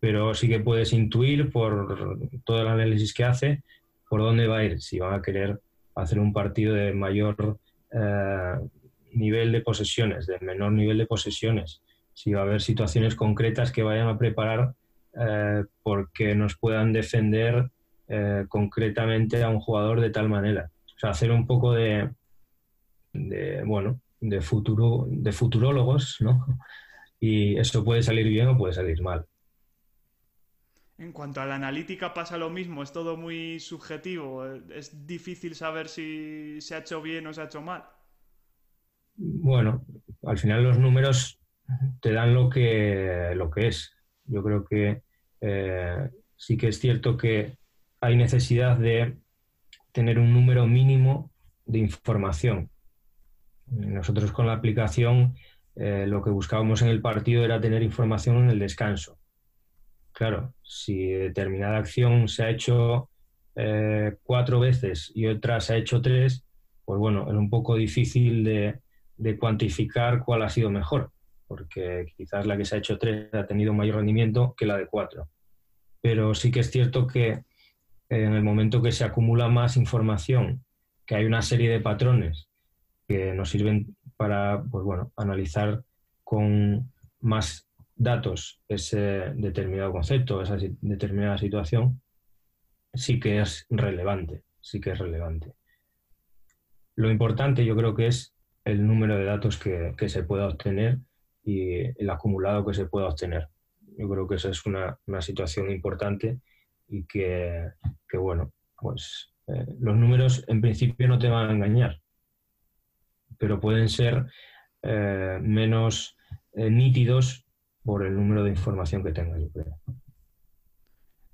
pero sí que puedes intuir por todo el análisis que hace por dónde va a ir, si van a querer hacer un partido de mayor eh, nivel de posesiones, de menor nivel de posesiones, si va a haber situaciones concretas que vayan a preparar eh, porque nos puedan defender eh, concretamente a un jugador de tal manera. O sea, hacer un poco de, de bueno, de futuro, de futurólogos, ¿no? Y esto puede salir bien o puede salir mal. En cuanto a la analítica pasa lo mismo, es todo muy subjetivo, es difícil saber si se ha hecho bien o se ha hecho mal. Bueno, al final los números te dan lo que, lo que es. Yo creo que eh, sí que es cierto que hay necesidad de tener un número mínimo de información. Nosotros con la aplicación eh, lo que buscábamos en el partido era tener información en el descanso Claro, si determinada acción se ha hecho eh, cuatro veces y otra se ha hecho tres, pues bueno, es un poco difícil de, cuantificar cuál ha sido mejor, porque quizás la que se ha hecho tres ha tenido mayor rendimiento que la de cuatro. Pero sí que es cierto que en el momento que se acumula más información, que hay una serie de patrones que nos sirven para pues bueno, analizar con más datos ese determinado concepto, esa determinada situación, sí que es relevante, sí que es relevante. Lo importante yo creo que es el número de datos que, se pueda obtener y el acumulado que se pueda obtener. Yo creo que esa es una, situación importante y que, bueno, pues los números en principio no te van a engañar, pero pueden ser menos nítidos por el número de información que tenga, yo creo.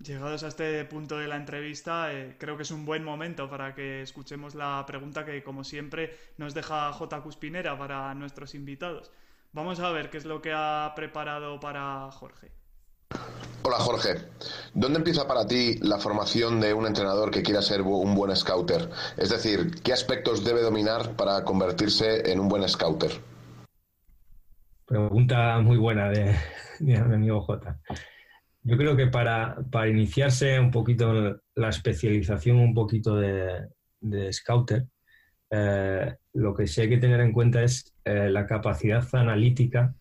Llegados a este punto de la entrevista, eh, creo que es un buen momento para que escuchemos la pregunta que, como siempre, nos deja J. Cuspinera para nuestros invitados. Vamos a ver qué es lo que ha preparado para Jorge. Hola Jorge, ¿dónde empieza para ti la formación de un entrenador que quiera ser un buen scouter? Es decir, ¿qué aspectos debe dominar para convertirse en un buen scouter? Pregunta muy buena de, mi amigo J. Yo creo que para, iniciarse un poquito en la especialización, un poquito de, scouter, eh, lo que sí hay que tener en cuenta es eh, la capacidad analítica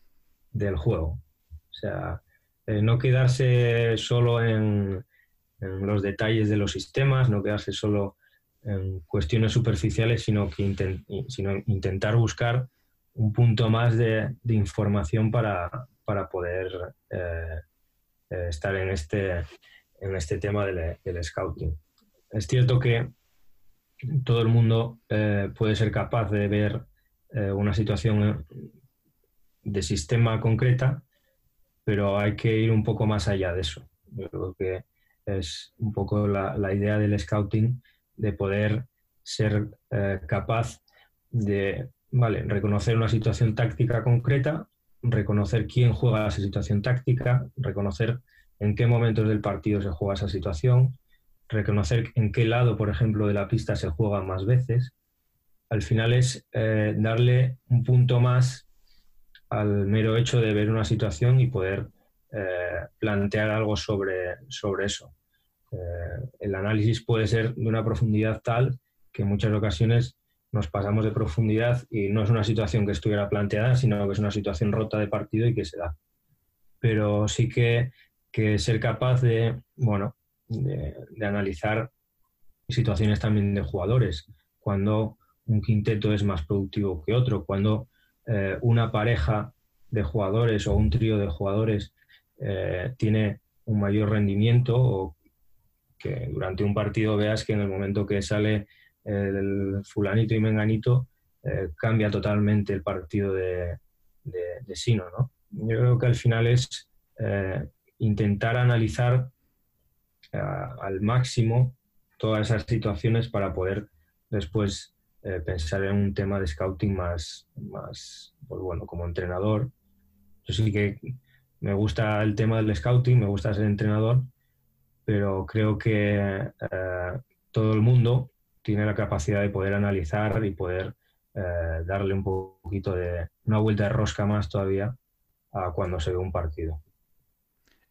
del juego. O sea, eh, no quedarse solo en, los detalles de los sistemas, no quedarse solo en cuestiones superficiales, sino que sino intentar buscar un punto más de, información para, poder eh, eh, estar en este, en este tema del, scouting. Es cierto que todo el mundo eh, puede ser capaz de ver una situación de sistema concreta, pero hay que ir un poco más allá de eso. Yo creo que es un poco la, la idea del scouting de poder ser capaz de Vale, reconocer una situación táctica concreta, reconocer quién juega esa situación táctica, reconocer en qué momentos del partido se juega esa situación, reconocer en qué lado, por ejemplo, de la pista se juega más veces. Al final es eh, darle un punto más al mero hecho de ver una situación y poder eh, plantear algo sobre, sobre eso. Eh, el análisis puede ser de una profundidad tal que en muchas ocasiones nos pasamos de profundidad y no es una situación que estuviera planteada, sino que es una situación rota de partido y que se da. Pero sí que, que ser capaz de, bueno, de, analizar situaciones también de jugadores, cuando un quinteto es más productivo que otro, cuando eh, una pareja de jugadores o un trío de jugadores eh, tiene un mayor rendimiento o que durante un partido veas que en el momento que sale el fulanito y menganito, eh, cambia totalmente el partido de, de, Sino. ¿no? Yo creo que al final es eh, intentar analizar eh, al máximo todas esas situaciones para poder después pensar en un tema de scouting más, más pues bueno, como entrenador. Yo sí que me gusta el tema del scouting, me gusta ser entrenador, pero creo que todo el mundo tiene la capacidad de poder analizar y poder eh, darle un poquito de una vuelta de rosca más todavía a cuando se ve un partido.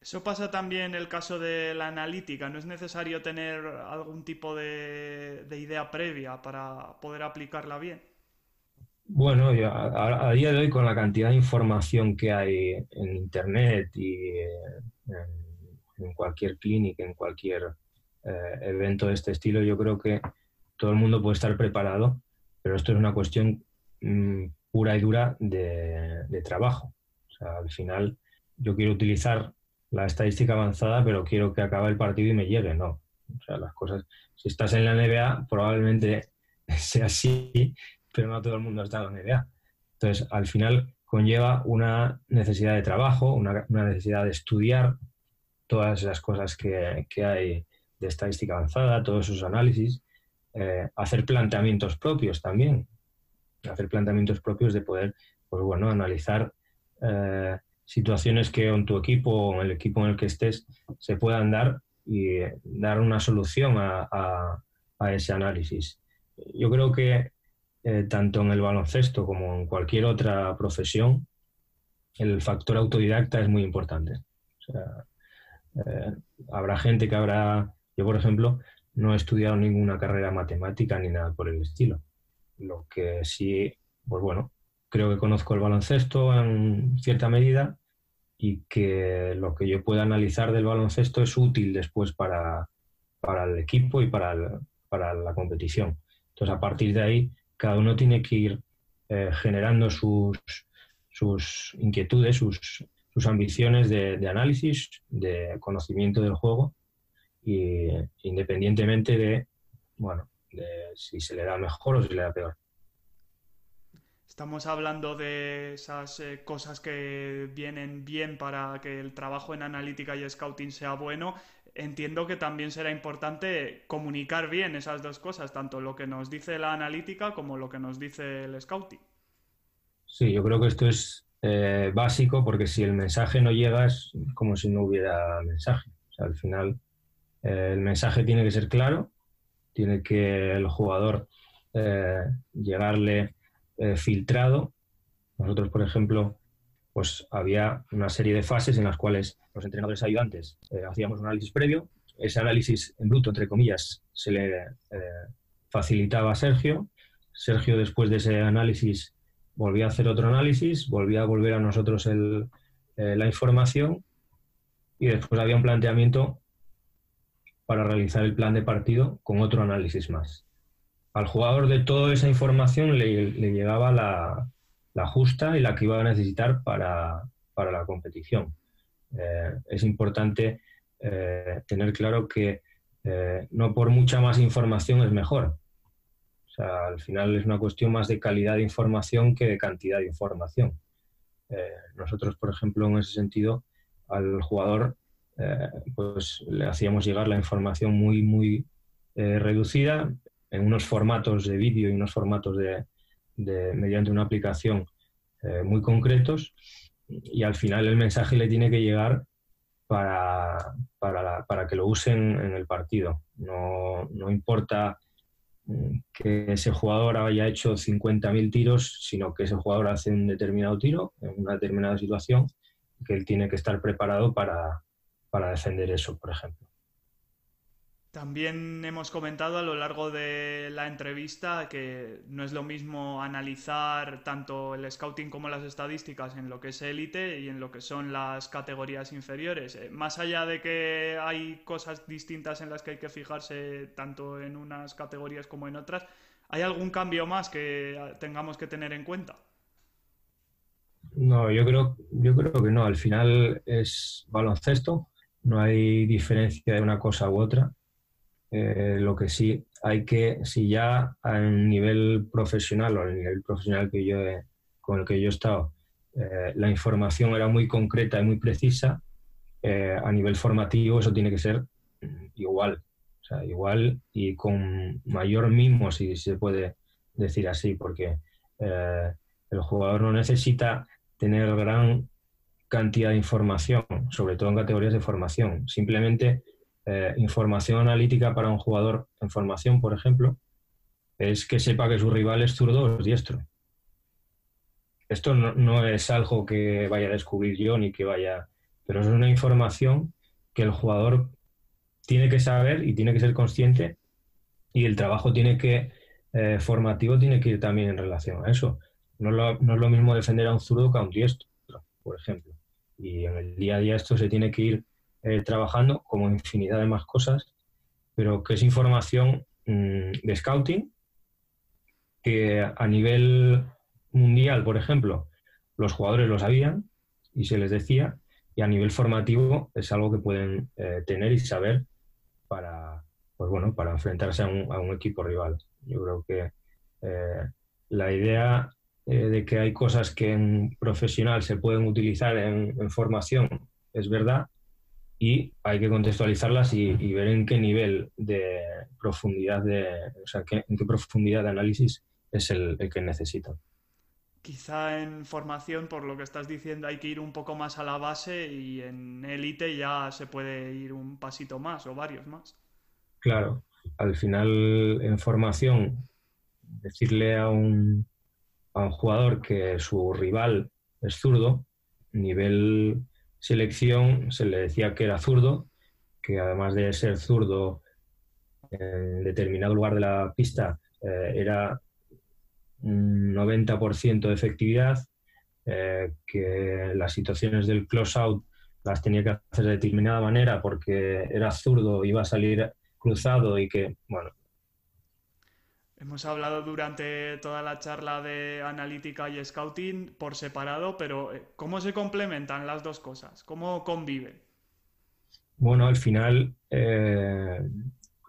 Eso pasa también en el caso de la analítica. ¿No es necesario tener algún tipo de, idea previa para poder aplicarla bien? Bueno, a, día de hoy con la cantidad de información que hay en Internet y eh, en, cualquier clínica, en cualquier eh, evento de este estilo, yo creo que todo el mundo puede estar preparado, pero esto es una cuestión mm, pura y dura de, trabajo. O sea, al final yo quiero utilizar la estadística avanzada, pero quiero que acabe el partido y me llegue, no. O sea, las cosas, si estás en la NBA, probablemente sea así, pero no todo el mundo está en la NBA. Entonces, al final conlleva una necesidad de trabajo, una, necesidad de estudiar todas las cosas que, que, hay de estadística avanzada, todos esos análisis, eh, hacer planteamientos propios también, hacer planteamientos propios de poder, pues bueno, analizar eh, situaciones que en tu equipo o en el equipo en el que estés se puedan dar y dar una solución a, ese análisis. Yo creo que eh, tanto en el baloncesto como en cualquier otra profesión, el factor autodidacta es muy importante. habrá gente que habrá, yo por ejemplo, no he estudiado ninguna carrera matemática ni nada por el estilo. Lo que sí, pues bueno, creo que conozco el baloncesto en cierta medida y que lo que yo pueda analizar del baloncesto es útil después para, para el equipo y para, para, la competición. Entonces, a partir de ahí, cada uno tiene que ir eh, generando sus, sus inquietudes, sus, sus ambiciones de, de análisis, de conocimiento del juego y independientemente de bueno, si se le da mejor o si le da peor. Estamos hablando de esas eh, cosas que vienen bien para que el trabajo en analítica y scouting sea bueno. Entiendo que también será importante comunicar bien esas dos cosas, tanto lo que nos dice la analítica como lo que nos dice el scouting. Sí, yo creo que esto es eh, básico porque si el mensaje no llega es como si no hubiera mensaje. al final eh, el mensaje tiene que ser claro, tiene que el jugador llegarle eh, filtrado. Nosotros, por ejemplo, pues había una serie de fases en las cuales los entrenadores ayudantes eh, hacíamos un análisis previo. Ese análisis en bruto, entre comillas, se le eh, facilitaba a Sergio. Sergio, después de ese análisis, volvía a hacer otro análisis, volvía a volver a nosotros la información y después había un planteamiento para realizar el plan de partido con otro análisis más al jugador de toda esa información le, llegaba la, justa y la que iba a necesitar para, la competición. Eh, es importante eh, tener claro que eh, no por mucha más información es mejor. Al final es una cuestión más de calidad de información que de cantidad de información. nosotros, por ejemplo, en ese sentido, al jugador pues le hacíamos llegar la información muy, muy reducida, en unos formatos de vídeo y unos formatos de, mediante una aplicación eh, muy concretos y al final el mensaje le tiene que llegar para, para, que lo usen en el partido. No, no, importa mm, que ese jugador haya hecho 50.000 tiros, sino que ese jugador hace un determinado tiro en una determinada situación que él tiene que estar preparado para, para defender eso, por ejemplo. También hemos comentado a lo largo de la entrevista que no es lo mismo analizar tanto el scouting como las estadísticas en lo que es élite y en lo que son las categorías inferiores. Eh, más allá de que hay cosas distintas en las que hay que fijarse tanto en unas categorías como en otras, ¿hay algún cambio más que tengamos que tener en cuenta? No, yo creo, yo creo que no. Al final es baloncesto, no hay diferencia de una cosa u otra. Eh, lo que sí hay que, si ya a nivel profesional o a nivel profesional que yo con el que yo he estado, eh, la información era muy concreta y muy precisa, eh, a nivel formativo eso tiene que ser igual, igual y con mayor mimo, si se puede decir así, porque el jugador no necesita tener gran cantidad de información, sobre todo en categorías de formación, simplemente eh, información analítica para un jugador en formación, por ejemplo, es que sepa que su rival es zurdo o es diestro. Esto no, es algo que vaya a descubrir yo ni que vaya, pero es una información que el jugador tiene que saber y tiene que ser consciente y el trabajo tiene que eh, formativo tiene que ir también en relación a eso. No es lo mismo defender a un zurdo que a un diestro, por ejemplo. Y en el día a día esto se tiene que ir eh, trabajando, como infinidad de más cosas, pero que es información mm, de scouting, que a nivel mundial, por ejemplo, los jugadores lo sabían y se les decía, y a nivel formativo es algo que pueden eh, tener y saber para, pues bueno, para enfrentarse a un, equipo rival. Yo creo que eh, la idea de que hay cosas que en profesional se pueden utilizar en formación es verdad, y hay que contextualizarlas y, ver en qué nivel de profundidad de, o sea, en qué profundidad de análisis es el, que necesitan. Quizá en formación, por lo que estás diciendo, hay que ir un poco más a la base y en élite ya se puede ir un pasito más o varios más. Claro, al final en formación, decirle a un, a un jugador que su rival es zurdo, nivel selección se le decía que era zurdo, que además de ser zurdo en determinado lugar de la pista eh, era un 90% de efectividad, eh, que las situaciones del close-out las tenía que hacer de determinada manera porque era zurdo, iba a salir cruzado y que, bueno, Hemos hablado durante toda la charla de analítica y scouting por separado, pero eh, ¿cómo se complementan las dos cosas? ¿Cómo conviven? Bueno, al final, eh,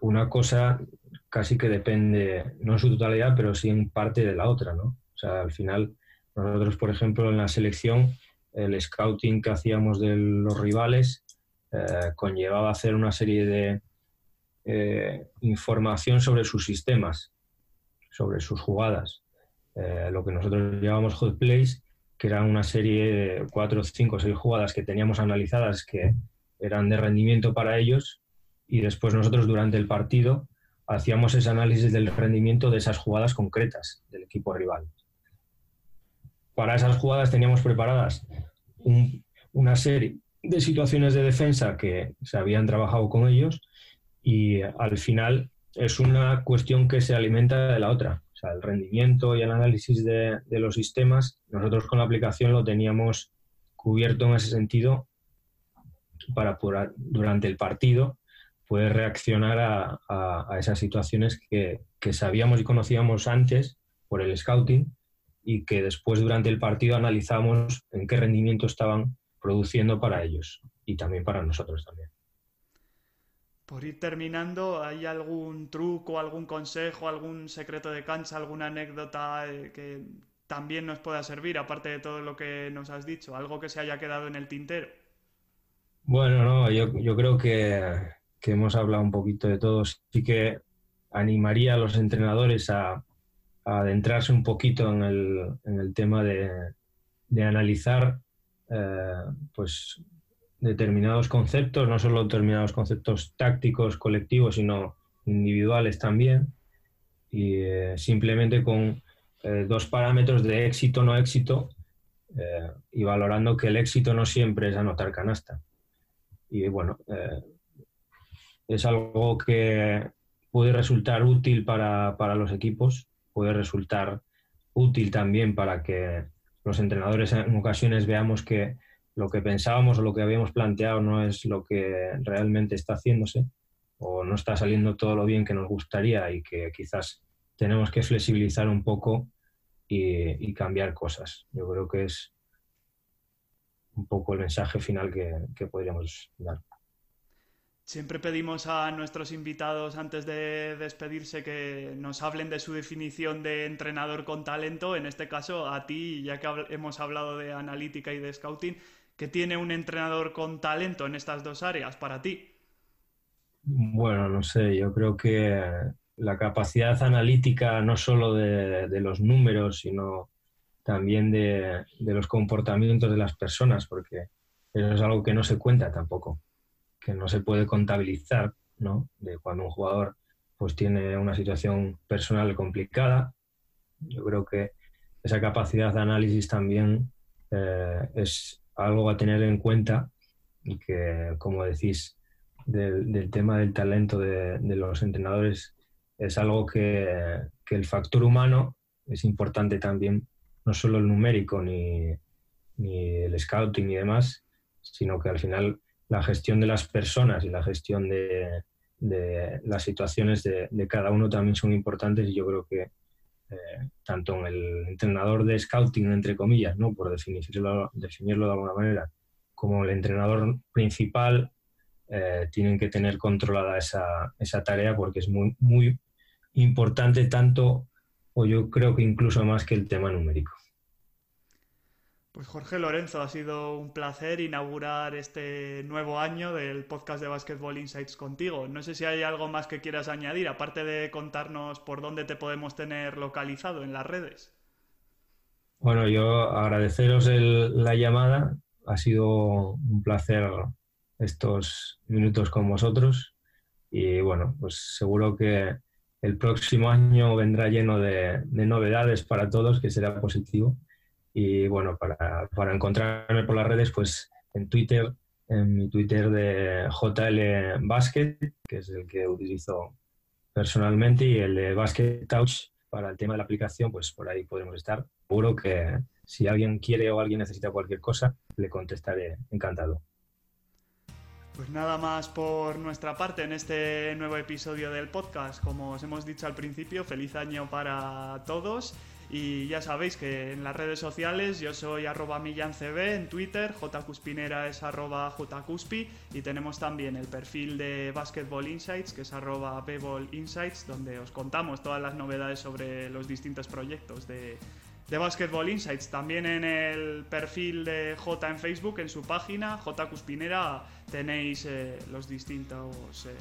una cosa casi que depende, no en su totalidad, pero sí en parte de la otra, ¿no? O sea, al final, nosotros, por ejemplo, en la selección, el scouting que hacíamos de los rivales eh, conllevaba hacer una serie de información sobre sus sistemas, sobre sus jugadas. Eh, lo que nosotros llamamos hot plays, que eran una serie de cuatro, cinco, seis jugadas que teníamos analizadas que eran de rendimiento para ellos y después nosotros durante el partido hacíamos ese análisis del rendimiento de esas jugadas concretas del equipo rival. Para esas jugadas teníamos preparadas una serie de situaciones de defensa que se habían trabajado con ellos y al final es una cuestión que se alimenta de la otra. O sea, el rendimiento y el análisis de, los sistemas, nosotros con la aplicación lo teníamos cubierto en ese sentido para durante el partido poder reaccionar a, a, esas situaciones que, que, sabíamos y conocíamos antes por el scouting y que después durante el partido analizamos en qué rendimiento estaban produciendo para ellos y también para nosotros también. Por ir terminando, ¿hay algún truco, algún consejo, algún secreto de cancha, alguna anécdota eh, que también nos pueda servir, aparte de todo lo que nos has dicho? ¿Algo que se haya quedado en el tintero? Bueno, no, yo, creo que, hemos hablado un poquito de todo. Sí que animaría a los entrenadores a, adentrarse un poquito en el, tema de, de analizar eh, pues determinados conceptos, no solo determinados conceptos tácticos, colectivos, sino individuales también. Y eh, simplemente con eh, dos parámetros de éxito no éxito y valorando que el éxito no siempre es anotar canasta. Y bueno, eh, es algo que puede resultar útil para, para, los equipos, puede resultar útil también para que los entrenadores en ocasiones veamos que lo que pensábamos o lo que habíamos planteado no es lo que realmente está haciéndose o no está saliendo todo lo bien que nos gustaría y que quizás tenemos que flexibilizar un poco y, cambiar cosas. Yo creo que es un poco el mensaje final que, podríamos dar. Siempre pedimos a nuestros invitados antes de despedirse que nos hablen de su definición de entrenador con talento. En este caso, a ti, ya que hemos hablado de analítica y de scouting, ¿qué tiene un entrenador con talento en estas dos áreas para ti? Bueno, no sé, yo creo que la capacidad analítica no solo de, de los números, sino también de, los comportamientos de las personas, porque eso es algo que no se cuenta tampoco, que no se puede contabilizar, ¿no? De cuando un jugador pues tiene una situación personal complicada. Yo creo que esa capacidad de análisis también eh, es algo a tener en cuenta y que, como decís, del, tema del talento de, los entrenadores es algo que, que el factor humano es importante también no solo el numérico ni, el scouting y demás, sino que al final la gestión de las personas y la gestión de, las situaciones de, cada uno también son importantes y yo creo que eh, tanto en el entrenador de scouting, entre comillas, ¿no? por definirlo, definirlo de alguna manera, como el entrenador principal, eh, tienen que tener controlada esa, esa, tarea porque es muy, muy importante tanto o yo creo que incluso más que el tema numérico. Pues Jorge Lorenzo, ha sido un placer inaugurar este nuevo año del podcast de Basketball Insights contigo. No sé si hay algo más que quieras añadir, aparte de contarnos por dónde te podemos tener localizado en las redes. Bueno, yo agradeceros la llamada. Ha sido un placer estos minutos con vosotros. Y bueno, pues seguro que el próximo año vendrá lleno de, novedades para todos, que será positivo. Y bueno, para, para, encontrarme por las redes, pues en Twitter, en mi Twitter de JL Basket, que es el que utilizo personalmente, y el de Basket Touch para el tema de la aplicación, pues por ahí podremos estar. Seguro que si alguien quiere o alguien necesita cualquier cosa, le contestaré encantado. Pues nada más por nuestra parte en este nuevo episodio del podcast. Como os hemos dicho al principio, feliz año para todos Y ya sabéis que en las redes sociales yo soy arroba millancb en Twitter, jcuspinera es arroba jcuspi y tenemos también el perfil de Basketball Insights que es arroba Insights donde os contamos todas las novedades sobre los distintos proyectos de, de Basketball Insights. También en el perfil de J en Facebook, en su página, J Cuspinera, tenéis eh, los distintos eh,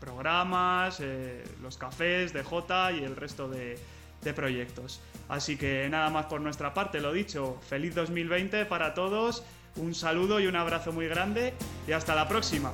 programas, eh, los cafés de J y el resto de, de proyectos. Así que nada más por nuestra parte, lo dicho, feliz 2020 para todos, un saludo y un abrazo muy grande y hasta la próxima.